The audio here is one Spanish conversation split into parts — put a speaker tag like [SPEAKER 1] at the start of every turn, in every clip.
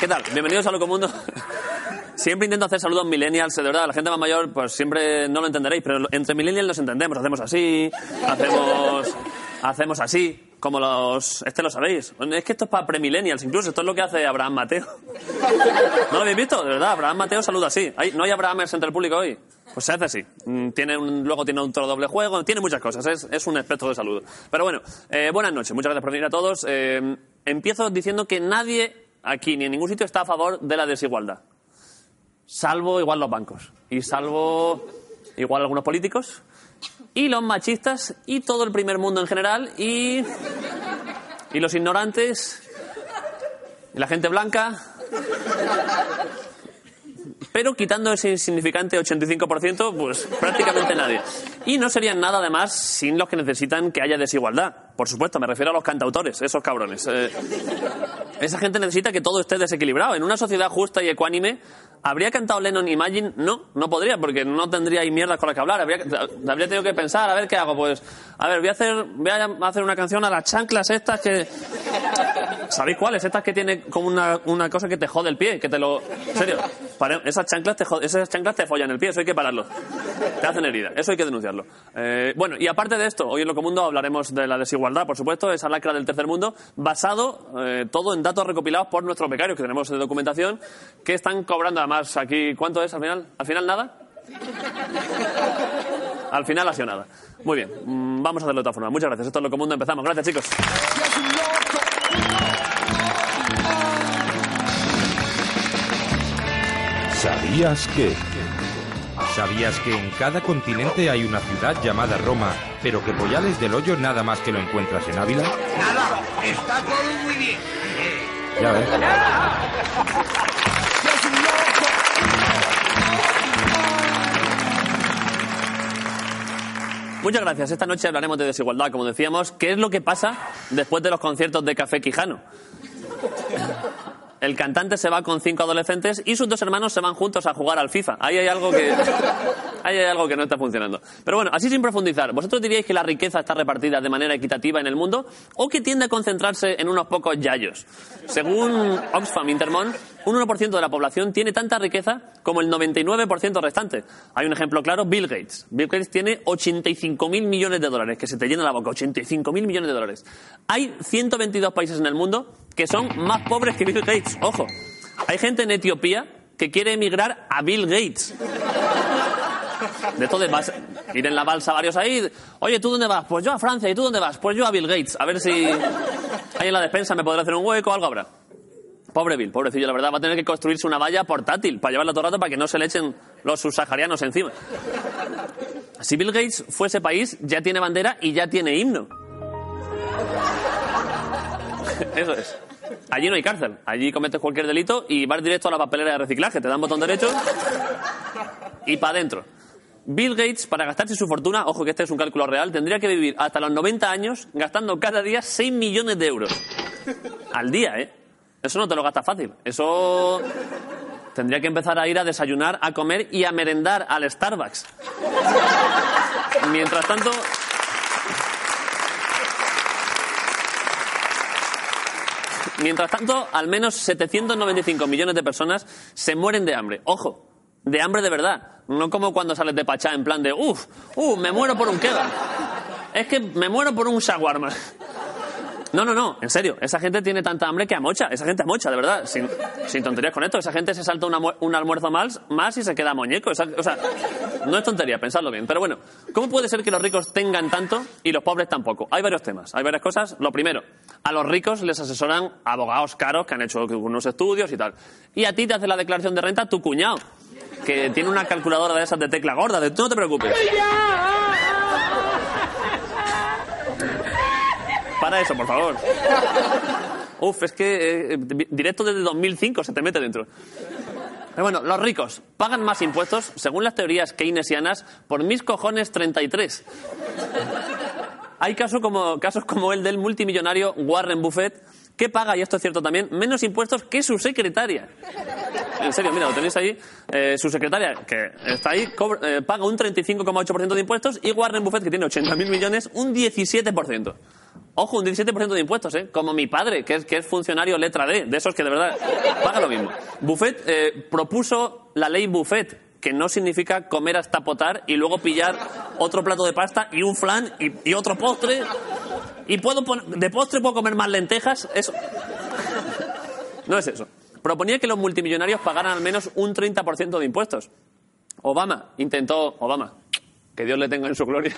[SPEAKER 1] ¿qué tal? Bienvenidos a Locomundo. Siempre intento hacer saludos millennials, de verdad, la gente más mayor pues siempre no lo entenderéis, pero entre millennials nos entendemos, hacemos así, hacemos, hacemos así, como los... Este lo sabéis. Es que esto es para premillennials incluso, esto es lo que hace Abraham Mateo. ¿No lo habéis visto? De verdad, Abraham Mateo saluda así. ¿Hay- ¿No hay Abrahamers entre el público hoy? Pues se hace así. Mm, Tiene un- luego tiene doble juego, tiene muchas cosas, es, es un espectro de saludo. Pero bueno, eh, buenas noches, muchas gracias por venir a todos. Eh, empiezo diciendo que nadie aquí ni en ningún sitio está a favor de la desigualdad. Salvo igual los bancos. Y salvo igual algunos políticos. Y los machistas. Y todo el primer mundo en general. Y. Y los ignorantes. Y la gente blanca. Pero quitando ese insignificante 85%, pues prácticamente nadie. Y no serían nada además sin los que necesitan que haya desigualdad. Por supuesto, me refiero a los cantautores, esos cabrones. Eh, esa gente necesita que todo esté desequilibrado. En una sociedad justa y ecuánime, ¿habría cantado Lennon Imagine? No, no podría, porque no tendría ahí mierdas con las que hablar. Habría, habría tenido que pensar, a ver qué hago. Pues, a ver, voy a hacer, voy a hacer una canción a las chanclas estas que. ¿Sabéis cuáles? Estas que tiene como una, una cosa que te jode el pie, que te lo... En serio, pare- esas chanclas te esas chanclas te follan el pie, eso hay que pararlo. Te hacen herida, eso hay que denunciarlo. Eh, bueno, y aparte de esto, hoy en Locomundo hablaremos de la desigualdad, por supuesto, esa lacra del tercer mundo, basado eh, todo en datos recopilados por nuestros becarios que tenemos de documentación, que están cobrando además aquí... ¿Cuánto es al final? ¿Al final nada? Al final ha sido nada. Muy bien, mm, vamos a hacerlo de otra forma. Muchas gracias. Esto es Locomundo, empezamos. Gracias, chicos.
[SPEAKER 2] ¿Sabías que?
[SPEAKER 3] ¿Sabías que en cada continente hay una ciudad llamada Roma, pero que Pollales del Hoyo nada más que lo encuentras en Ávila?
[SPEAKER 4] Nada, está todo muy bien.
[SPEAKER 3] Ya ves.
[SPEAKER 1] Muchas gracias. Esta noche hablaremos de desigualdad, como decíamos. ¿Qué es lo que pasa después de los conciertos de Café Quijano? El cantante se va con cinco adolescentes y sus dos hermanos se van juntos a jugar al FIFA. Ahí hay algo que, ahí hay algo que no está funcionando. Pero bueno, así sin profundizar, ¿vosotros diríais que la riqueza está repartida de manera equitativa en el mundo o que tiende a concentrarse en unos pocos yayos? Según Oxfam Intermon, un 1% de la población tiene tanta riqueza como el 99% restante. Hay un ejemplo claro, Bill Gates. Bill Gates tiene 85.000 millones de dólares, que se te llena la boca, 85.000 millones de dólares. Hay 122 países en el mundo que son más pobres que Bill Gates. Ojo, hay gente en Etiopía que quiere emigrar a Bill Gates. De esto de vas, ir en la balsa varios ahí. Oye, ¿tú dónde vas? Pues yo a Francia. ¿Y tú dónde vas? Pues yo a Bill Gates. A ver si ahí en la despensa me podrá hacer un hueco algo habrá. Pobre Bill, pobrecillo, la verdad, va a tener que construirse una valla portátil para llevarla todo el rato para que no se le echen los subsaharianos encima. Si Bill Gates fuese país, ya tiene bandera y ya tiene himno. Eso es. Allí no hay cárcel. Allí cometes cualquier delito y vas directo a la papelera de reciclaje. Te dan botón derecho y para adentro. Bill Gates, para gastarse su fortuna, ojo que este es un cálculo real, tendría que vivir hasta los 90 años gastando cada día 6 millones de euros. Al día, ¿eh? Eso no te lo gastas fácil. Eso tendría que empezar a ir a desayunar, a comer y a merendar al Starbucks. Mientras tanto, Mientras tanto, al menos 795 millones de personas se mueren de hambre. Ojo, de hambre de verdad. No como cuando sales de Pachá en plan de, uff, uh, me muero por un kebab. Es que me muero por un shawarma. No, no, no, en serio. Esa gente tiene tanta hambre que amocha. Esa gente amocha, de verdad. Sin, tonterías con esto. Esa gente se salta un almuerzo más, más y se queda muñeco. Esa- o sea, no es tontería, pensadlo bien. Pero bueno, ¿cómo puede ser que los ricos tengan tanto y los pobres tampoco? Hay varios temas, hay varias cosas. Lo primero, a los ricos les asesoran abogados caros que han hecho unos estudios y tal. Y a ti te hace la declaración de renta tu cuñado, que tiene una calculadora de esas de tecla gorda. De tú no te preocupes. Para eso, por favor. Uf, es que eh, di- directo desde 2005 se te mete dentro. Bueno, los ricos pagan más impuestos, según las teorías keynesianas, por mis cojones 33. Hay casos como, casos como el del multimillonario Warren Buffett, que paga, y esto es cierto también, menos impuestos que su secretaria. En serio, mira, lo tenéis ahí. Eh, su secretaria, que está ahí, eh, paga un 35,8% de impuestos y Warren Buffett, que tiene 80.000 millones, un 17%. Ojo, un 17% de impuestos, ¿eh? Como mi padre, que es, que es funcionario letra D, de esos que de verdad paga lo mismo. Buffet eh, propuso la ley Buffet, que no significa comer hasta potar y luego pillar otro plato de pasta y un flan y, y otro postre. Y puedo de postre puedo comer más lentejas. Eso. No es eso. Proponía que los multimillonarios pagaran al menos un 30% de impuestos. Obama intentó. Obama, que Dios le tenga en su gloria.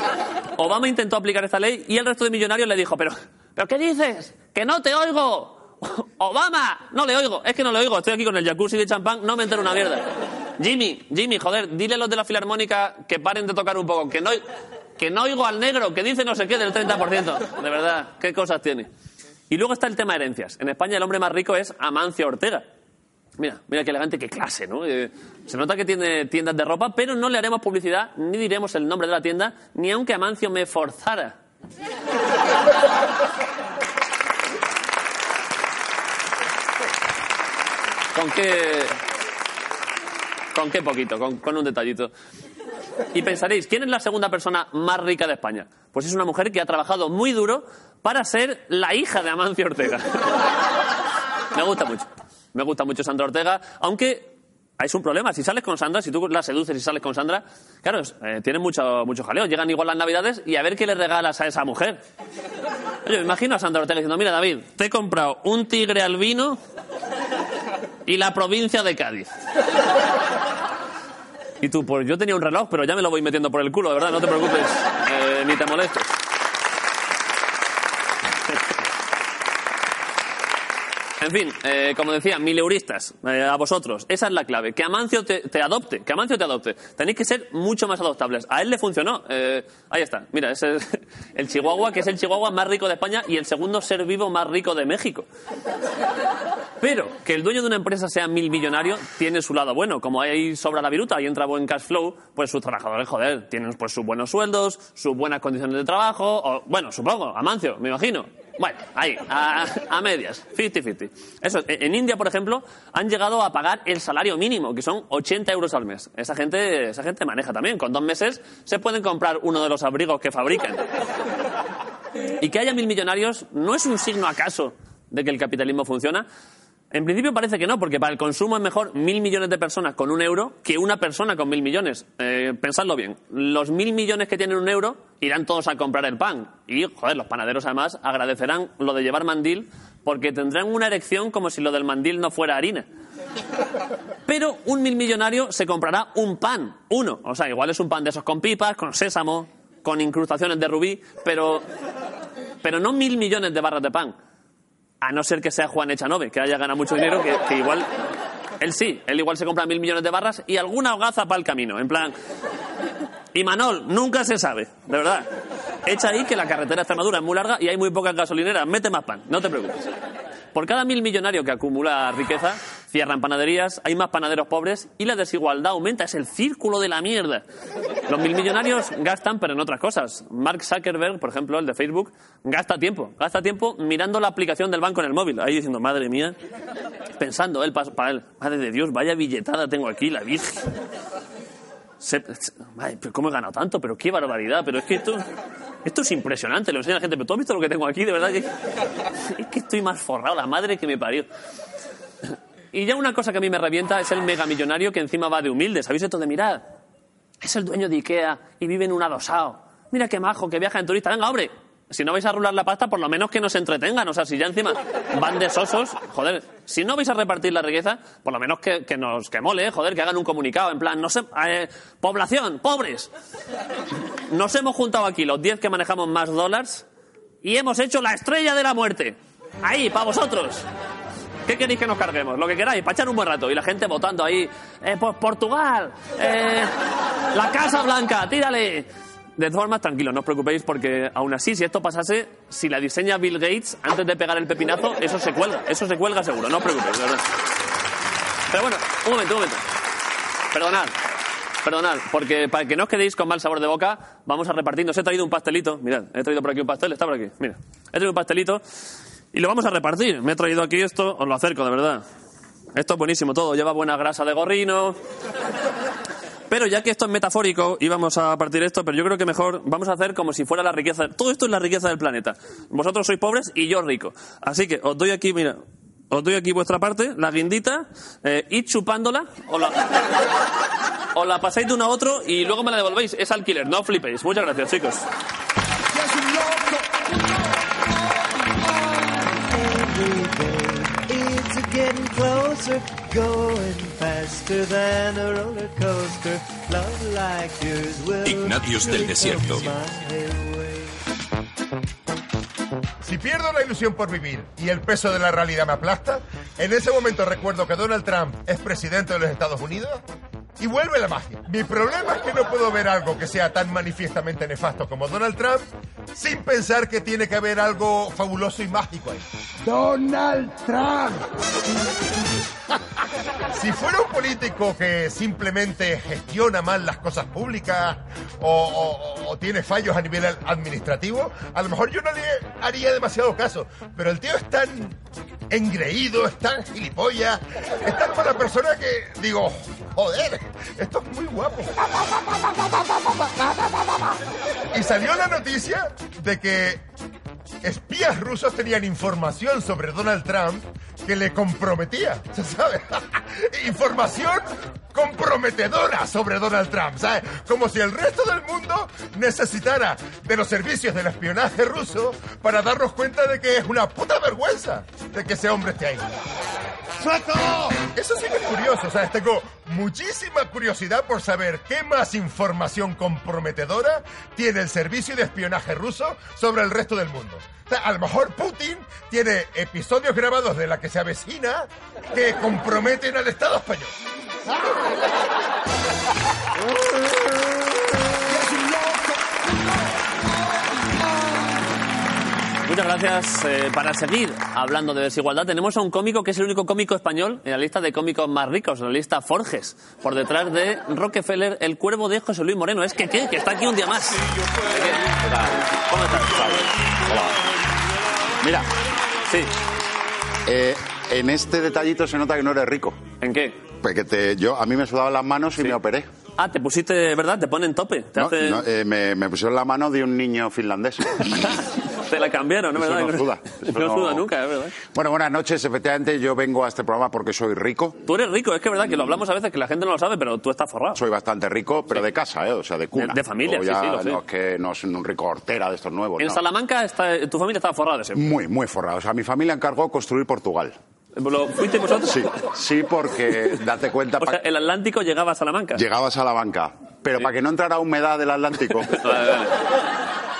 [SPEAKER 1] Obama intentó aplicar esta ley y el resto de millonarios le dijo: ¿Pero, ¿pero qué dices? ¡Que no te oigo! ¡Obama! No le oigo. Es que no le oigo. Estoy aquí con el jacuzzi de champán. No me entero una mierda. Jimmy, Jimmy, joder, dile a los de la filarmónica que paren de tocar un poco. Que no, que no oigo al negro, que dice no sé qué del 30%. De verdad, qué cosas tiene. Y luego está el tema de herencias. En España el hombre más rico es Amancio Ortega. Mira, mira qué elegante, qué clase, ¿no? Eh, se nota que tiene tiendas de ropa, pero no le haremos publicidad, ni diremos el nombre de la tienda, ni aunque Amancio me forzara. ¿Con qué...? ¿Con qué poquito? Con, un detallito. Y pensaréis, ¿quién es la segunda persona más rica de España? Pues es una mujer que ha trabajado muy duro para ser la hija de Amancio Ortega. Me gusta mucho. Me gusta mucho Sandra Ortega, aunque es un problema. Si sales con Sandra, si tú la seduces y sales con Sandra, claro, eh, tienen mucho, mucho jaleo. Llegan igual las navidades y a ver qué le regalas a esa mujer. Oye, me imagino a Sandra Ortega diciendo, mira David, te he comprado un tigre albino y la provincia de Cádiz. Y tú, pues yo tenía un reloj, pero ya me lo voy metiendo por el culo, de verdad, no te preocupes, eh, ni te molestes. En fin, eh, como decía, mileuristas, eh, a vosotros, esa es la clave, que Amancio te, te adopte, que Amancio te adopte. Tenéis que ser mucho más adoptables. A él le funcionó. eh, ahí está, mira, es el Chihuahua, que es el Chihuahua más rico de España y el segundo ser vivo más rico de México. Pero que el dueño de una empresa sea mil millonario tiene su lado bueno. Como ahí sobra la viruta y entra buen cash flow, pues sus trabajadores, joder, tienen pues sus buenos sueldos, sus buenas condiciones de trabajo, o, bueno, supongo, Amancio, me imagino. Bueno, ahí, a, medias, 50-50. Eso, en en India, por ejemplo, han llegado a pagar el salario mínimo, que son 80 euros al mes. Esa gente, esa gente maneja también. Con dos meses se pueden comprar uno de los abrigos que fabrican. Y que haya mil millonarios no es un signo acaso de que el capitalismo funciona. En principio parece que no, porque para el consumo es mejor mil millones de personas con un euro que una persona con mil millones. Eh, pensadlo bien. Los mil millones que tienen un euro irán todos a comprar el pan. Y, joder, los panaderos además agradecerán lo de llevar mandil porque tendrán una erección como si lo del mandil no fuera harina. Pero un mil millonario se comprará un pan, uno. O sea, igual es un pan de esos con pipas, con sésamo, con incrustaciones de rubí, pero, pero no mil millones de barras de pan. A no ser que sea Juan Echanove, que haya ganado mucho dinero, que, igual. Él sí, él igual se compra mil millones de barras y alguna hogaza para el camino. En plan. Y Manol, nunca se sabe, de verdad. Echa ahí que la carretera de Extremadura es muy larga y hay muy pocas gasolineras. Mete más pan, no te preocupes. Por cada mil millonario que acumula riqueza, cierran panaderías, hay más panaderos pobres y la desigualdad aumenta. Es el círculo de la mierda. Los mil millonarios gastan, pero en otras cosas. Mark Zuckerberg, por ejemplo, el de Facebook, gasta tiempo. Gasta tiempo mirando la aplicación del banco en el móvil. Ahí diciendo, madre mía. Pensando él, para él, madre de Dios, vaya billetada tengo aquí, la virgen. Se- se- ¿Cómo he ganado tanto? Pero qué barbaridad. Pero es que esto, esto es impresionante. Lo enseña la gente. Pero tú has visto lo que tengo aquí, de verdad. Es que estoy más forrado. La madre que me parió. Y ya una cosa que a mí me revienta es el megamillonario que encima va de humilde. ¿Sabéis esto de mirad? Es el dueño de Ikea y vive en un adosado. Mira qué majo, que viaja en turista. Venga, hombre. Si no vais a rular la pasta, por lo menos que nos entretengan. O sea, si ya encima van de sosos, joder, si no vais a repartir la riqueza, por lo menos que, que nos que mole, joder, que hagan un comunicado. En plan, no sé, eh, población, pobres. Nos hemos juntado aquí los 10 que manejamos más dólares y hemos hecho la estrella de la muerte. Ahí, para vosotros. ¿Qué queréis que nos carguemos? Lo que queráis, para echar un buen rato. Y la gente votando ahí, eh, pues Portugal, eh, la Casa Blanca, tírale. De todas formas, tranquilos, no os preocupéis porque aún así, si esto pasase, si la diseña Bill Gates antes de pegar el pepinazo, eso se cuelga, eso se cuelga seguro, no os preocupéis, de verdad. Pero bueno, un momento, un momento. Perdonad, perdonad, porque para que no os quedéis con mal sabor de boca, vamos a repartir. Os he traído un pastelito, mirad, he traído por aquí un pastel, está por aquí, mira. He traído un pastelito y lo vamos a repartir. Me he traído aquí esto, os lo acerco, de verdad. Esto es buenísimo todo, lleva buena grasa de gorrino. Pero ya que esto es metafórico y vamos a partir esto, pero yo creo que mejor vamos a hacer como si fuera la riqueza. Todo esto es la riqueza del planeta. Vosotros sois pobres y yo rico. Así que os doy aquí, mira, os doy aquí vuestra parte, la guindita, eh, id chupándola, o la, la pasáis de uno a otro y luego me la devolvéis. Es alquiler, no flipéis. Muchas gracias, chicos.
[SPEAKER 5] Closer, going faster than a roller coaster. Love like yours will
[SPEAKER 2] Ignatius del Desierto.
[SPEAKER 6] Si pierdo la ilusión por vivir y el peso de la realidad me aplasta, en ese momento recuerdo que Donald Trump es presidente de los Estados Unidos y vuelve la magia. Mi problema es que no puedo ver algo que sea tan manifiestamente nefasto como Donald Trump sin pensar que tiene que haber algo fabuloso y mágico ahí.
[SPEAKER 4] Donald Trump.
[SPEAKER 6] Si fuera un político que simplemente gestiona mal las cosas públicas o, tiene fallos a nivel administrativo, a lo mejor yo no le haría demasiado caso. Pero el tío es tan engreído, es tan gilipollas, es tan mala persona que digo, joder, esto es muy guapo. Y salió la noticia de que espías rusos tenían información sobre Donald Trump que le comprometía, ¿se sabe? información comprometedora sobre Donald Trump, ¿sabes? Como si el resto del mundo necesitara de los servicios del espionaje ruso para darnos cuenta de que es una puta vergüenza de que ese hombre esté ahí. ¡Sueco! Eso sí que es curioso, ¿sabes? Tengo muchísima curiosidad por saber qué más información comprometedora tiene el servicio de espionaje ruso sobre el resto del mundo. O sea, a lo mejor Putin tiene episodios grabados de la que se avecina que comprometen al Estado español.
[SPEAKER 1] Muchas gracias. Eh, para seguir hablando de desigualdad, tenemos a un cómico que es el único cómico español en la lista de cómicos más ricos, en la lista Forges, por detrás de Rockefeller, el cuervo de José Luis Moreno. Es que, ¿qué? Que está aquí un día más. ¿Cómo estás? Hola.
[SPEAKER 7] Mira,
[SPEAKER 1] Sí.
[SPEAKER 7] eh, en este detallito se nota que no eres rico.
[SPEAKER 1] ¿En qué?
[SPEAKER 7] Porque te, yo, a mí me sudaban las manos y me operé.
[SPEAKER 1] Ah, te pusiste, ¿verdad? Te ponen tope. Te,
[SPEAKER 7] No,
[SPEAKER 1] hace-
[SPEAKER 7] no, eh, me, me pusieron la mano de un niño finlandés.
[SPEAKER 1] te la cambiaron, ¿no?
[SPEAKER 7] Eso
[SPEAKER 1] ¿verdad?
[SPEAKER 7] no suda, eso
[SPEAKER 1] no
[SPEAKER 7] no-
[SPEAKER 1] suda nunca, es verdad.
[SPEAKER 7] bueno, buenas noches. Efectivamente, yo vengo a este programa porque soy rico.
[SPEAKER 1] Tú eres rico, es que es verdad que lo hablamos a veces que la gente no lo sabe, pero tú estás forrado.
[SPEAKER 7] Soy bastante rico, pero de casa, ¿eh? O sea, de cuna.
[SPEAKER 1] De- de familia, sí, sí, lo sé.
[SPEAKER 7] No es que no es un rico hortera de estos nuevos.
[SPEAKER 1] En
[SPEAKER 7] no.
[SPEAKER 1] Salamanca está, tu familia estaba forrada siempre.
[SPEAKER 7] Muy, muy forrado. O sea, mi familia encargó construir Portugal.
[SPEAKER 1] ¿Lo fuiste vosotros?
[SPEAKER 7] Sí, sí, porque date cuenta,
[SPEAKER 1] O sea, el Atlántico llegaba a Salamanca.
[SPEAKER 7] llegabas a la banca, pero para que no entrara humedad del Atlántico,
[SPEAKER 1] Vale, vale.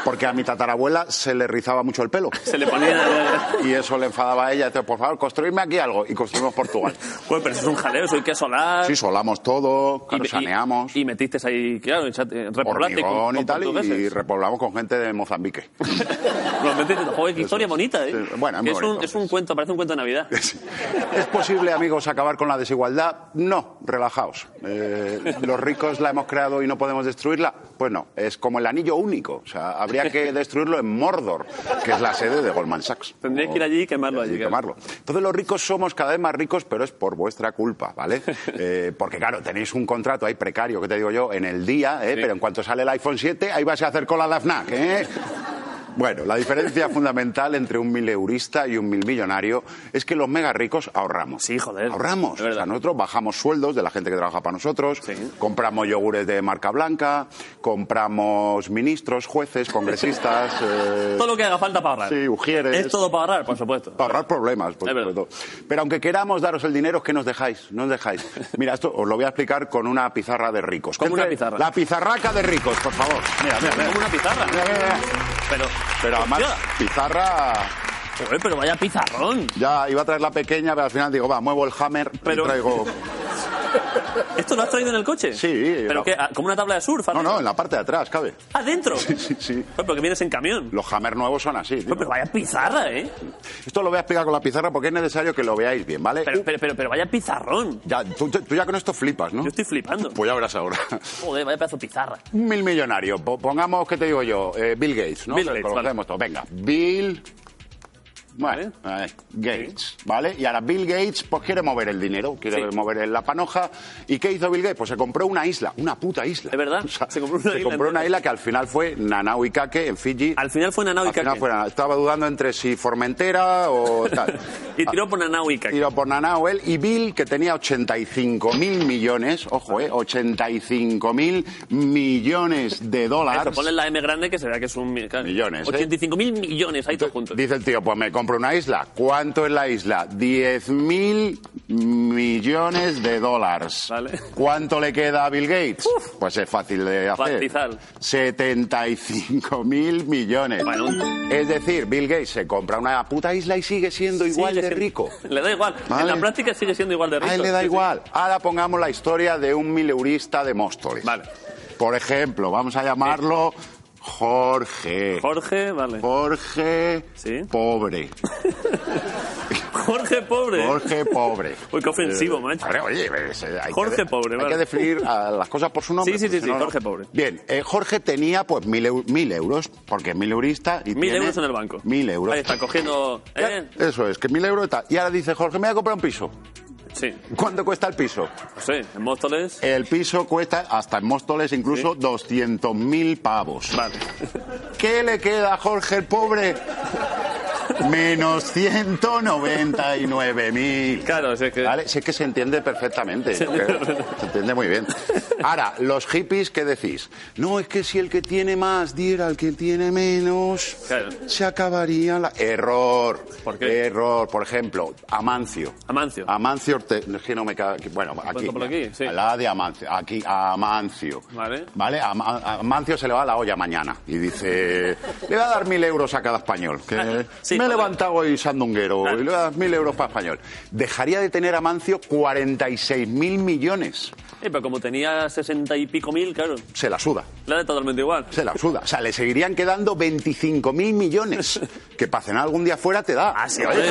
[SPEAKER 7] Porque a mi tatarabuela se le rizaba mucho el pelo.
[SPEAKER 1] Se le ponía...
[SPEAKER 7] Y eso le enfadaba a ella. Entonces, por favor, construidme aquí algo. Y construimos Portugal.
[SPEAKER 1] Bueno, pero eso es un jaleo, soy que solar.
[SPEAKER 7] Sí, solamos todo,
[SPEAKER 1] y,
[SPEAKER 7] claro,
[SPEAKER 1] y-
[SPEAKER 7] saneamos,
[SPEAKER 1] y ahí, claro, repoblaste con,
[SPEAKER 7] y tal, repoblamos con gente de Mozambique.
[SPEAKER 1] Metiste, joder, qué historia bonita, ¿eh?
[SPEAKER 7] Sí, bueno, es muy
[SPEAKER 1] es, un, es un cuento, parece un cuento de Navidad.
[SPEAKER 7] ¿Es posible, amigos, acabar con la desigualdad? No, relajaos. Eh, ¿Los ricos la hemos creado y no podemos destruirla? Pues no, es como el anillo único. O sea, habría que destruirlo en Mordor, que es la sede de Goldman Sachs.
[SPEAKER 1] Tendríais que ir allí y quemarlo allí.
[SPEAKER 7] y quemarlo. Entonces los ricos somos cada vez más ricos, pero es por vuestra culpa, ¿vale? Eh, porque claro, tenéis un contrato ahí precario, que te digo yo, en el día, ¿eh?
[SPEAKER 1] Sí.
[SPEAKER 7] pero en cuanto sale el iPhone 7, ahí vas a hacer cola a la FNAC, ¿eh? Bueno, la diferencia fundamental entre un mileurista y un mil millonario es que los mega ricos ahorramos.
[SPEAKER 1] Sí, joder.
[SPEAKER 7] Ahorramos. O sea, nosotros bajamos sueldos de la gente que trabaja para nosotros,
[SPEAKER 1] Sí.
[SPEAKER 7] compramos yogures de marca blanca, compramos ministros, jueces, congresistas. eh,
[SPEAKER 1] Todo lo que haga falta para ahorrar.
[SPEAKER 7] Sí, ujieres.
[SPEAKER 1] Es todo para ahorrar, por supuesto.
[SPEAKER 7] para ahorrar problemas, por
[SPEAKER 1] Es verdad.
[SPEAKER 7] supuesto. Pero aunque queramos daros el dinero, ¿qué nos dejáis? No os dejáis. Mira, esto os lo voy a explicar con una pizarra de ricos.
[SPEAKER 1] ¿Cómo una pizarra?
[SPEAKER 7] La pizarraca de ricos, por favor. Mira, mira, mira.
[SPEAKER 1] Como una pizarra.
[SPEAKER 7] Mira, mira, mira.
[SPEAKER 1] Pero,
[SPEAKER 7] Pero además, pizarra...
[SPEAKER 1] joder, pero vaya pizarrón.
[SPEAKER 7] Ya iba a traer la pequeña, pero al final digo, va, muevo el hammer
[SPEAKER 1] Pero-
[SPEAKER 7] y traigo...
[SPEAKER 1] ¿Esto lo has traído en el coche?
[SPEAKER 7] Sí.
[SPEAKER 1] ¿Pero qué? Ah, ¿Como una tabla de surf?
[SPEAKER 7] No, no, en la parte de atrás, cabe.
[SPEAKER 1] ¿Adentro?
[SPEAKER 7] Sí, sí, sí.
[SPEAKER 1] Joder, pero que vienes en camión.
[SPEAKER 7] Los hammer nuevos son así. tío.
[SPEAKER 1] Joder, pero vaya pizarra, ¿eh?
[SPEAKER 7] Esto lo voy a explicar con la pizarra porque es necesario que lo veáis bien, ¿vale?
[SPEAKER 1] Pero, pero, pero, pero vaya pizarrón.
[SPEAKER 7] ya, tú, tú ya con esto flipas, ¿no?
[SPEAKER 1] Yo estoy flipando.
[SPEAKER 7] Pues ya verás ahora.
[SPEAKER 1] Joder, vaya pedazo de pizarra.
[SPEAKER 7] Un mil millonario. Po- Pongamos, ¿qué te digo yo? Eh, Bill Gates, ¿no?
[SPEAKER 1] Bill Gates, vale.
[SPEAKER 7] Venga, Bill Bueno, eh, Gates, ¿vale? Y ahora Bill Gates pues quiere mover el dinero, quiere
[SPEAKER 1] Sí.
[SPEAKER 7] mover la panoja. ¿Y qué hizo Bill Gates? Pues se compró una isla, una puta isla.
[SPEAKER 1] Es verdad, se compró una
[SPEAKER 7] se
[SPEAKER 1] isla
[SPEAKER 7] compró una isla que al final fue Nanao Kake en Fiji.
[SPEAKER 1] Al final fue Nanao
[SPEAKER 7] Al final
[SPEAKER 1] Kake.
[SPEAKER 7] fue Nanao. Estaba dudando entre si Formentera o tal.
[SPEAKER 1] Y tiró por Nanao y Kake.
[SPEAKER 7] Tiró por Nanao él y Bill, que tenía 85 mil millones, ojo, eh, 85 mil millones de dólares.
[SPEAKER 1] Eso, ponle la M grande que se vea que es un...
[SPEAKER 7] Millones, ¿eh?
[SPEAKER 1] 85 mil millones, ahí todos juntos.
[SPEAKER 7] Dice el tío, pues me compro una isla. ¿Cuánto es la isla? 10 mil millones de dólares.
[SPEAKER 1] Vale.
[SPEAKER 7] ¿Cuánto le queda a Bill Gates? Pues es fácil de hacer.
[SPEAKER 1] Pastizal.
[SPEAKER 7] 75 mil millones.
[SPEAKER 1] Bueno.
[SPEAKER 7] Es decir, Bill Gates se compra una puta isla y sigue siendo igual de
[SPEAKER 1] siendo-
[SPEAKER 7] rico.
[SPEAKER 1] Le da igual.
[SPEAKER 7] Vale.
[SPEAKER 1] En la práctica sigue siendo igual de rico.
[SPEAKER 7] A él le da
[SPEAKER 1] Sí, sí.
[SPEAKER 7] igual. Ahora pongamos la historia de un mileurista de Móstoles.
[SPEAKER 1] Vale.
[SPEAKER 7] Por ejemplo, vamos a llamarlo Jorge.
[SPEAKER 1] Jorge, vale.
[SPEAKER 7] Jorge
[SPEAKER 1] Sí.
[SPEAKER 7] pobre.
[SPEAKER 1] Jorge pobre.
[SPEAKER 7] Jorge pobre.
[SPEAKER 1] Uy, qué ofensivo, macho.
[SPEAKER 7] Oye, pues, eh, hay
[SPEAKER 1] Jorge
[SPEAKER 7] que,
[SPEAKER 1] pobre,
[SPEAKER 7] Hay
[SPEAKER 1] vale.
[SPEAKER 7] que definir a las cosas por su nombre.
[SPEAKER 1] Sí, sí, sí, sí,
[SPEAKER 7] no, no.
[SPEAKER 1] Jorge pobre.
[SPEAKER 7] Bien, eh, Jorge tenía pues mil, mil euros, porque es mil eurista y
[SPEAKER 1] Mil
[SPEAKER 7] tiene
[SPEAKER 1] euros en el banco.
[SPEAKER 7] Mil euros.
[SPEAKER 1] Ahí está, cogiendo... ¿eh?
[SPEAKER 7] Eso es, que mil euros tal. Y ahora dice Jorge, me voy a comprar un piso.
[SPEAKER 1] Sí.
[SPEAKER 7] ¿Cuánto cuesta el piso?
[SPEAKER 1] No sé, en Móstoles...
[SPEAKER 7] El piso cuesta, hasta en Móstoles, incluso 200.000 pavos.
[SPEAKER 1] Vale.
[SPEAKER 7] ¿Qué le queda a Jorge el pobre? Menos 199.000.
[SPEAKER 1] Claro, si es que...
[SPEAKER 7] ¿Vale? Sí que se entiende perfectamente. Se entiende muy bien. Ahora, los hippies, ¿qué decís? No, es que si el que tiene más diera al que tiene menos,
[SPEAKER 1] Claro.
[SPEAKER 7] se acabaría la... Error.
[SPEAKER 1] ¿Por qué?
[SPEAKER 7] Error. Por ejemplo, Amancio.
[SPEAKER 1] Amancio.
[SPEAKER 7] Amancio Orte- es que no me ca- que- Bueno, aquí.
[SPEAKER 1] por aquí? Sí.
[SPEAKER 7] La de Amancio. Aquí, Amancio.
[SPEAKER 1] Vale.
[SPEAKER 7] Vale, a, a- a Amancio se le va la olla mañana y dice, le va a dar mil euros a cada español. Que
[SPEAKER 1] sí,
[SPEAKER 7] me levantado hoy sandunguero
[SPEAKER 1] Claro.
[SPEAKER 7] y le dar mil euros para español. Dejaría de tener Amancio 46 mil millones.
[SPEAKER 1] Eh, pero como tenía sesenta y pico mil, claro,
[SPEAKER 7] Se la suda.
[SPEAKER 1] le da totalmente igual.
[SPEAKER 7] Se la suda. O sea, le seguirían quedando 25 mil millones. Que para cenar algún día fuera te da.
[SPEAKER 1] Ah, sí,
[SPEAKER 7] Oye,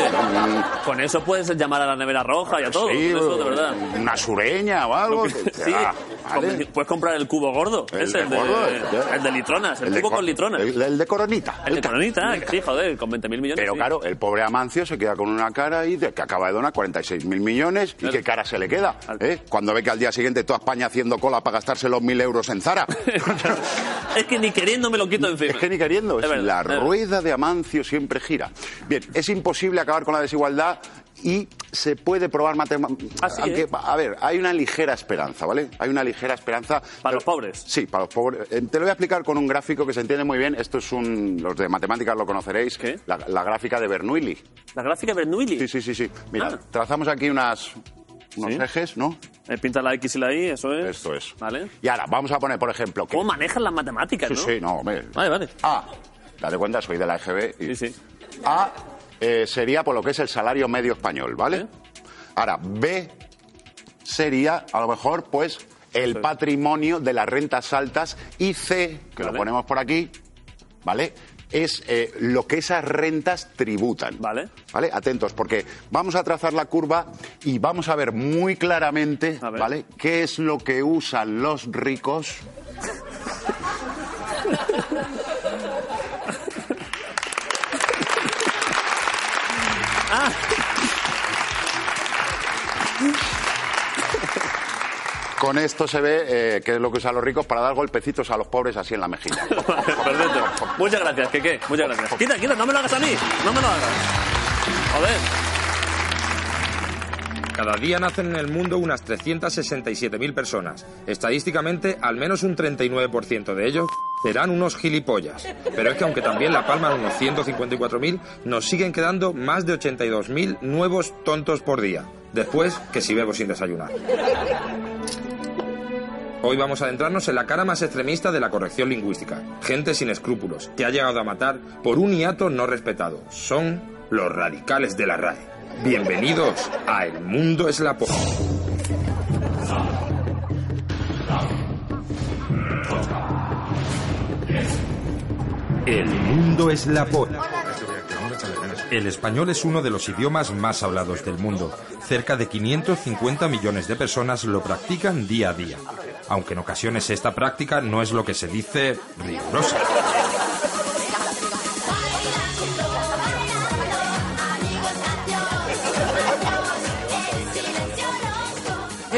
[SPEAKER 1] Con eso puedes llamar a la nevera roja y a todo.
[SPEAKER 7] sí,
[SPEAKER 1] eso, de verdad.
[SPEAKER 7] Una sureña o algo. te
[SPEAKER 1] Sí,
[SPEAKER 7] da, ¿vale?
[SPEAKER 1] puedes comprar el cubo gordo.
[SPEAKER 7] El
[SPEAKER 1] ese,
[SPEAKER 7] de
[SPEAKER 1] el de,
[SPEAKER 7] gordo,
[SPEAKER 1] el de litronas, el,
[SPEAKER 7] de
[SPEAKER 1] cubo
[SPEAKER 7] cor-
[SPEAKER 1] con litronas. El,
[SPEAKER 7] El, el de coronita.
[SPEAKER 1] de
[SPEAKER 7] ca-
[SPEAKER 1] coronita, sí, joder, con 20.000 millones.
[SPEAKER 7] Pero
[SPEAKER 1] sí.
[SPEAKER 7] claro, el pobre Amancio se queda con una cara y de que acaba de donar 46 mil millones. ¿Y qué cara se le queda? ¿eh? Cuando ve que al día siguiente toda España haciendo cola para gastarse los mil euros en Zara.
[SPEAKER 1] es que ni queriendo me lo quito encima.
[SPEAKER 7] Es que ni queriendo.
[SPEAKER 1] Es verdad,
[SPEAKER 7] la rueda de Amancio siempre gira. Bien, es imposible acabar con la desigualdad y se puede probar matemáticamente.
[SPEAKER 1] Ah, sí, ¿eh?
[SPEAKER 7] A ver, hay una ligera esperanza, ¿vale? Hay una ligera esperanza.
[SPEAKER 1] Para los pobres.
[SPEAKER 7] Sí, para los pobres. Eh, Te lo voy a explicar con un gráfico que se entiende muy bien. Esto es un. Los de matemáticas lo conoceréis.
[SPEAKER 1] ¿Qué?
[SPEAKER 7] La, la gráfica de Bernoulli.
[SPEAKER 1] La gráfica de Bernoulli.
[SPEAKER 7] Sí, sí, sí, sí. Mira,
[SPEAKER 1] Ah.
[SPEAKER 7] trazamos aquí unas, unos
[SPEAKER 1] Sí.
[SPEAKER 7] ejes, ¿no?
[SPEAKER 1] Eh, pinta la X y la Y, eso es.
[SPEAKER 7] Esto es.
[SPEAKER 1] Vale.
[SPEAKER 7] Y ahora, vamos a poner, por ejemplo, que...
[SPEAKER 1] ¿Cómo manejan las matemáticas,
[SPEAKER 7] Sí,
[SPEAKER 1] no?
[SPEAKER 7] sí, no, hombre.
[SPEAKER 1] Vale, vale.
[SPEAKER 7] A, date cuenta, soy de la EGB. y-
[SPEAKER 1] Sí, sí.
[SPEAKER 7] A eh, sería por lo que es el salario medio español, ¿vale?
[SPEAKER 1] ¿Eh?
[SPEAKER 7] Ahora, B sería, a lo mejor, pues, el
[SPEAKER 1] Sí.
[SPEAKER 7] patrimonio de las rentas altas y C, que lo ponemos por aquí, ¿vale? Es eh, lo que esas rentas tributan.
[SPEAKER 1] Vale.
[SPEAKER 7] ¿Vale? Atentos, porque vamos a trazar la curva y vamos a ver muy claramente,
[SPEAKER 1] ver.
[SPEAKER 7] ¿vale? ¿Qué es lo que usan los ricos? Con esto se ve eh, qué es lo que usan los ricos para dar golpecitos a los pobres así en la mejilla.
[SPEAKER 1] Perfecto. Muchas gracias, que qué, muchas gracias. Quita, quita, no me lo hagas a mí, no me lo hagas. Joder.
[SPEAKER 3] Cada día nacen en el mundo unas 367.000 personas. Estadísticamente, al menos un 39% de ellos serán unos gilipollas. Pero es que aunque también la palma de unos 154.000, nos siguen quedando más de 82.000 nuevos tontos por día. Después, que si bebo sin desayunar. Hoy vamos a adentrarnos en la cara más extremista de la corrección lingüística. Gente sin escrúpulos, que ha llegado a matar por un hiato no respetado. Son los radicales de la RAE. Bienvenidos a El Mundo es la Po. El mundo es la polla. El español es uno de los idiomas más hablados del mundo. Cerca de 550 millones de personas lo practican día a día. Aunque en ocasiones esta práctica no es lo que se dice rigurosa.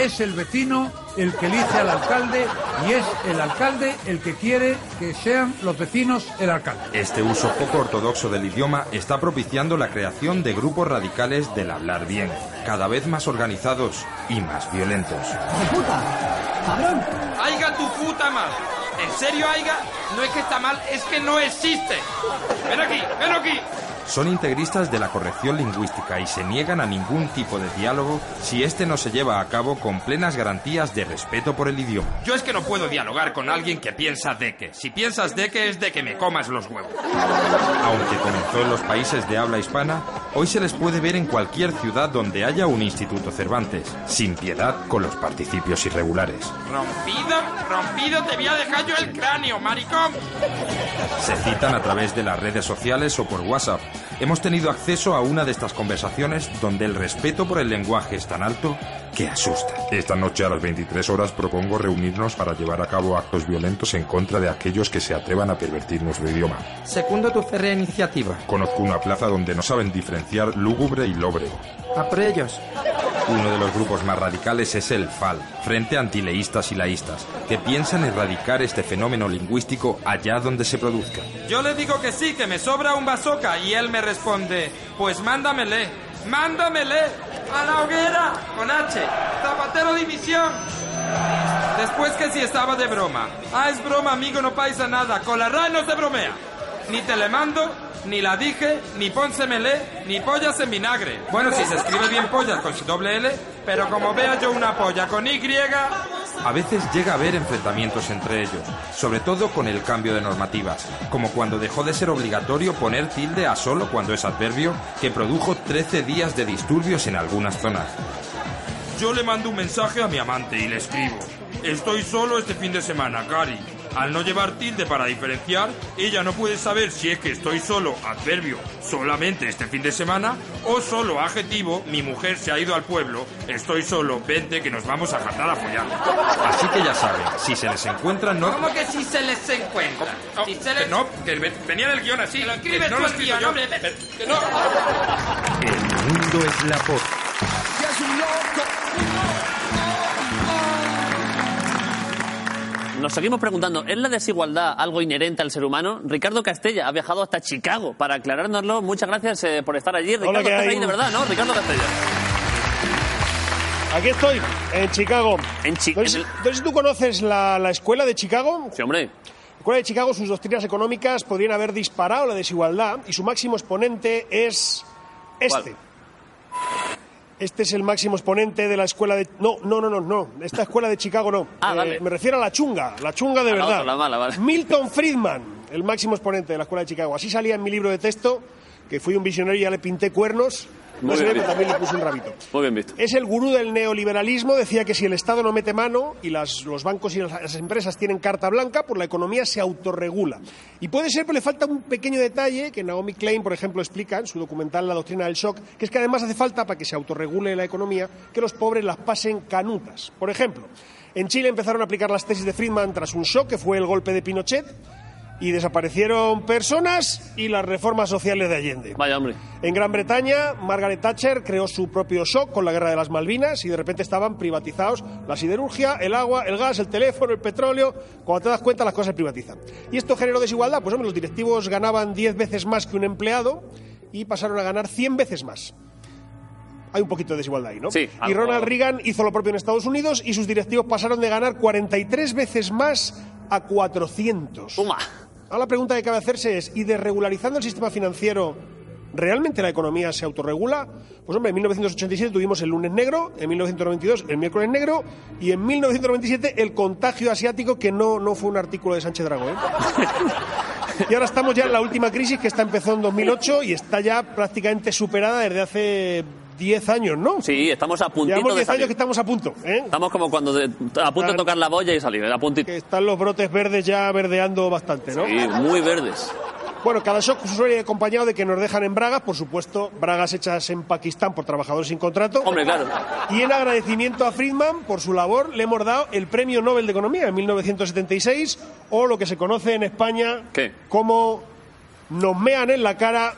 [SPEAKER 4] Es el vecino el que elige al alcalde y es el alcalde el que quiere que sean los vecinos el alcalde.
[SPEAKER 3] Este uso poco ortodoxo del idioma está propiciando la creación de grupos radicales del hablar bien, cada vez más organizados y más violentos.
[SPEAKER 8] ¡Aiga tu puta madre! ¿En serio, Aiga? No es que está mal, es que no existe. Ven aquí, ven aquí.
[SPEAKER 3] Son integristas de la corrección lingüística y se niegan a ningún tipo de diálogo si este no se lleva a cabo con plenas garantías de respeto por el idioma.
[SPEAKER 8] Yo es que no puedo dialogar con alguien que piensa de que. Si piensas de que es de que me comas los huevos.
[SPEAKER 3] Aunque comenzó en los países de habla hispana, hoy se les puede ver en cualquier ciudad donde haya un Instituto Cervantes, sin piedad con los participios irregulares.
[SPEAKER 8] Rompido, rompido, te voy a dejar yo el cráneo, maricón.
[SPEAKER 3] Se citan a través de las redes sociales o por WhatsApp. Hemos tenido acceso a una de estas conversaciones donde el respeto por el lenguaje es tan alto que asusta.
[SPEAKER 2] Esta noche a las 23 horas propongo reunirnos para llevar a cabo actos violentos en contra de aquellos que se atrevan a pervertir nuestro idioma.
[SPEAKER 9] Segundo tu férrea iniciativa.
[SPEAKER 2] Conozco una plaza donde no saben diferenciar lúgubre y lóbrego.
[SPEAKER 9] A por ellos.
[SPEAKER 3] Uno de los grupos más radicales es el FAL, Frente Antileístas y Laístas, que piensan erradicar este fenómeno lingüístico allá donde se produzca.
[SPEAKER 8] Yo le digo que sí, que me sobra un bazooka y él me responde, pues mándamele, mándamele a la hoguera con H, Zapatero División. Después que si estaba de broma. Ah, es broma, amigo, no paisa nada. Con la RAE no se bromea. Ni te le mando, ni la dije, ni pónsemele, ni pollas en vinagre. Bueno, si se escribe bien pollas con su doble L, pero como vea yo una polla con Y,
[SPEAKER 3] A veces llega a haber enfrentamientos entre ellos, sobre todo con el cambio de normativas, como cuando dejó de ser obligatorio poner tilde a solo cuando es adverbio, que produjo 13 días de disturbios en algunas zonas.
[SPEAKER 8] Yo le mando un mensaje a mi amante y le escribo. Estoy solo este fin de semana, Cari. Al no llevar tilde para diferenciar, ella no puede saber si es que estoy solo, adverbio, solamente este fin de semana, o solo adjetivo, mi mujer se ha ido al pueblo, estoy solo, vente que nos vamos a jartar a follar.
[SPEAKER 3] Así que ya saben, si se les encuentra no...
[SPEAKER 8] ¿Cómo que si se les encuentra? Si se les... No, que ve- venía del guion así. lo escribes no lo he escrito yo. Que no.
[SPEAKER 3] El mundo es la voz.
[SPEAKER 1] Nos seguimos preguntando, ¿es la desigualdad algo inherente al ser humano? Ricardo Castella ha viajado hasta Chicago para aclarárnoslo. Muchas gracias eh, por estar allí. Ricardo, ahí de verdad, ¿no? Ricardo Castella.
[SPEAKER 10] Aquí estoy, en Chicago.
[SPEAKER 1] En Chi-
[SPEAKER 10] No sé,
[SPEAKER 1] en el-
[SPEAKER 10] no sé si tú conoces la, la escuela de Chicago.
[SPEAKER 1] Sí, hombre.
[SPEAKER 10] La escuela de Chicago, sus doctrinas económicas podrían haber disparado la desigualdad y su máximo exponente es este. Este es el máximo exponente de la escuela de... No, no, no, no, no. Esta escuela de Chicago no.
[SPEAKER 1] Ah,
[SPEAKER 10] Eh,
[SPEAKER 1] vale.
[SPEAKER 10] Me refiero a la chunga, la chunga de
[SPEAKER 1] A la
[SPEAKER 10] verdad.
[SPEAKER 1] otra, la mala, vale.
[SPEAKER 10] Milton Friedman, el máximo exponente de la escuela de Chicago. Así salía en mi libro de texto, que fui un visionario y ya le pinté cuernos. No
[SPEAKER 1] Muy
[SPEAKER 10] se ve, también le un rabito.
[SPEAKER 1] Muy bien visto.
[SPEAKER 10] Es el gurú del neoliberalismo, decía que si el Estado no mete mano y las- los bancos y las, las empresas tienen carta blanca, pues la economía se autorregula. Y puede ser, pero le falta un pequeño detalle que Naomi Klein, por ejemplo, explica en su documental La doctrina del shock, que es que además hace falta, para que se autorregule la economía, que los pobres las pasen canutas. Por ejemplo, en Chile empezaron a aplicar las tesis de Friedman tras un shock, que fue el golpe de Pinochet, y desaparecieron personas y las reformas sociales de Allende.
[SPEAKER 1] Vaya, hombre.
[SPEAKER 10] En Gran Bretaña, Margaret Thatcher creó su propio shock con la guerra de las Malvinas y de repente estaban privatizados la siderurgia, el agua, el gas, el teléfono, el petróleo. Cuando te das cuenta, las cosas se privatizan. ¿Y esto generó desigualdad? Pues hombre, los directivos ganaban 10 veces más que un empleado y pasaron a ganar 100 veces más. Hay un poquito de desigualdad ahí, ¿no?
[SPEAKER 1] Sí,
[SPEAKER 10] y Ronald Reagan hizo lo propio en Estados Unidos y sus directivos pasaron de ganar 43 veces más a 400.
[SPEAKER 1] Toma.
[SPEAKER 10] Ahora la pregunta que cabe hacerse es, ¿y desregularizando el sistema financiero, realmente la economía se autorregula? Pues hombre, en 1987 tuvimos el lunes negro, en 1992 el miércoles negro y en 1997 el contagio asiático, que no, no fue un artículo de Sánchez Dragó. ¿eh? y ahora estamos ya en la última crisis que está empezó en 2008 y está ya prácticamente superada desde hace 10 años, ¿no?
[SPEAKER 1] Sí, estamos a puntito
[SPEAKER 10] Llevamos
[SPEAKER 1] de
[SPEAKER 10] 10 años que estamos a punto, ¿eh?
[SPEAKER 1] Estamos como cuando de- a punto de tocar la boya y salir, a puntito.
[SPEAKER 10] Que están los brotes verdes ya verdeando bastante, ¿no?
[SPEAKER 1] Sí, muy verdes.
[SPEAKER 10] Bueno, cada shock suele acompañado de que nos dejan en bragas, por supuesto, bragas hechas en Pakistán por trabajadores sin contrato.
[SPEAKER 1] Hombre, claro.
[SPEAKER 10] Y en agradecimiento a Friedman por su labor, le hemos dado el Premio Nobel de Economía en 1976, o lo que se conoce en España
[SPEAKER 1] ¿Qué?
[SPEAKER 10] como nos mean en la cara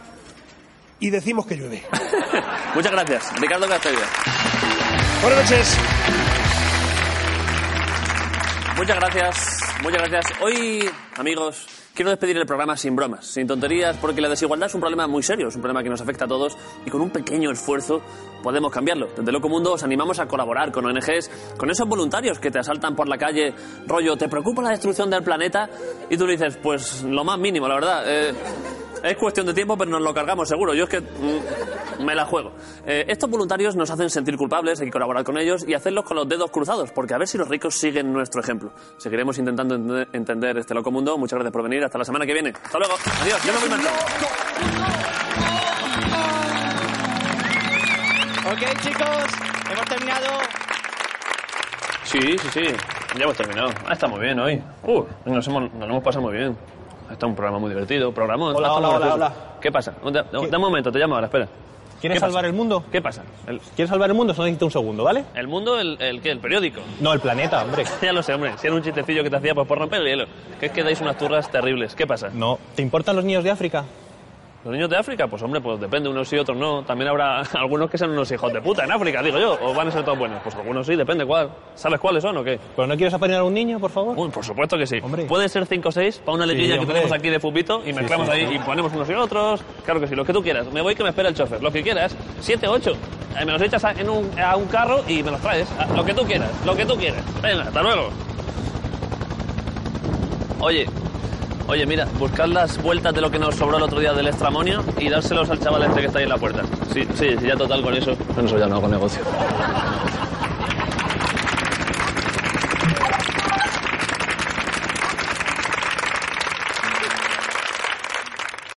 [SPEAKER 10] y decimos que llueve.
[SPEAKER 1] Muchas gracias, Ricardo Castella.
[SPEAKER 10] Buenas noches.
[SPEAKER 1] Muchas gracias, muchas gracias. Hoy, amigos, quiero despedir el programa sin bromas, sin tonterías, porque la desigualdad es un problema muy serio, es un problema que nos afecta a todos y con un pequeño esfuerzo podemos cambiarlo. Desde Loco Mundo os animamos a colaborar con ONGs, con esos voluntarios que te asaltan por la calle, rollo, ¿te preocupa la destrucción del planeta? Y tú le dices, pues lo más mínimo, la verdad. Eh, es cuestión de tiempo, pero nos lo cargamos seguro. Yo es que mm, me la juego. Eh, estos voluntarios nos hacen sentir culpables, hay que colaborar con ellos y hacerlos con los dedos cruzados, porque a ver si los ricos siguen nuestro ejemplo. Seguiremos intentando ente- entender este loco mundo. Muchas gracias por venir. Hasta la semana que viene. Hasta luego. Adiós. Yo me voy marchando.
[SPEAKER 11] Ok, chicos, hemos terminado.
[SPEAKER 1] Sí, sí, sí. Ya hemos terminado. Ah, está muy bien hoy. Uh, nos, hemos, nos lo hemos pasado muy bien. Está un programa muy divertido. Programón.
[SPEAKER 12] Hola, hola, hola.
[SPEAKER 1] ¿Qué pasa? Da, da- da un momento, te llamo ahora, espera.
[SPEAKER 12] ¿Quieres salvar el mundo?
[SPEAKER 1] ¿Qué pasa? El,
[SPEAKER 12] ¿Quieres salvar el mundo? Solo necesito un segundo, ¿vale?
[SPEAKER 1] el mundo, el, el qué? El periódico.
[SPEAKER 12] No, el planeta, hombre.
[SPEAKER 1] ya lo sé, hombre. Si era un chistecillo que te hacía pues, por romper el hielo. Que es que dais unas turras terribles. ¿Qué pasa?
[SPEAKER 12] No. ¿Te importan los niños de África?
[SPEAKER 1] ¿Los niños de África? Pues hombre, pues depende, unos sí, otros no. También habrá algunos que sean unos hijos de puta en África, digo yo. ¿O van a ser todos buenos? Pues algunos sí, depende cuál. ¿Sabes cuáles son o qué?
[SPEAKER 12] ¿Pero no quieres apadrinar a un niño, por favor?
[SPEAKER 1] Uy, por supuesto que sí.
[SPEAKER 12] Hombre.
[SPEAKER 1] Puede ser 5 o 6 para una liguilla que
[SPEAKER 12] hombre.
[SPEAKER 1] tenemos aquí de fubito y mezclamos
[SPEAKER 12] sí,
[SPEAKER 1] ahí
[SPEAKER 12] sí.
[SPEAKER 1] y ponemos unos y otros. Claro que sí, lo que tú quieras. Me voy que me espera el chofer. Lo que quieras. 7, 8. Me los echas a- en un, a un carro y me los traes. A- Lo que tú quieras, lo que tú quieras. Venga, hasta luego. Oye, oye, mira, buscad las vueltas de lo que nos sobró el otro día del extramonio y dárselos al chaval este que está ahí en la puerta. Sí, sí, ya total con eso. No, eso ya no hago negocio.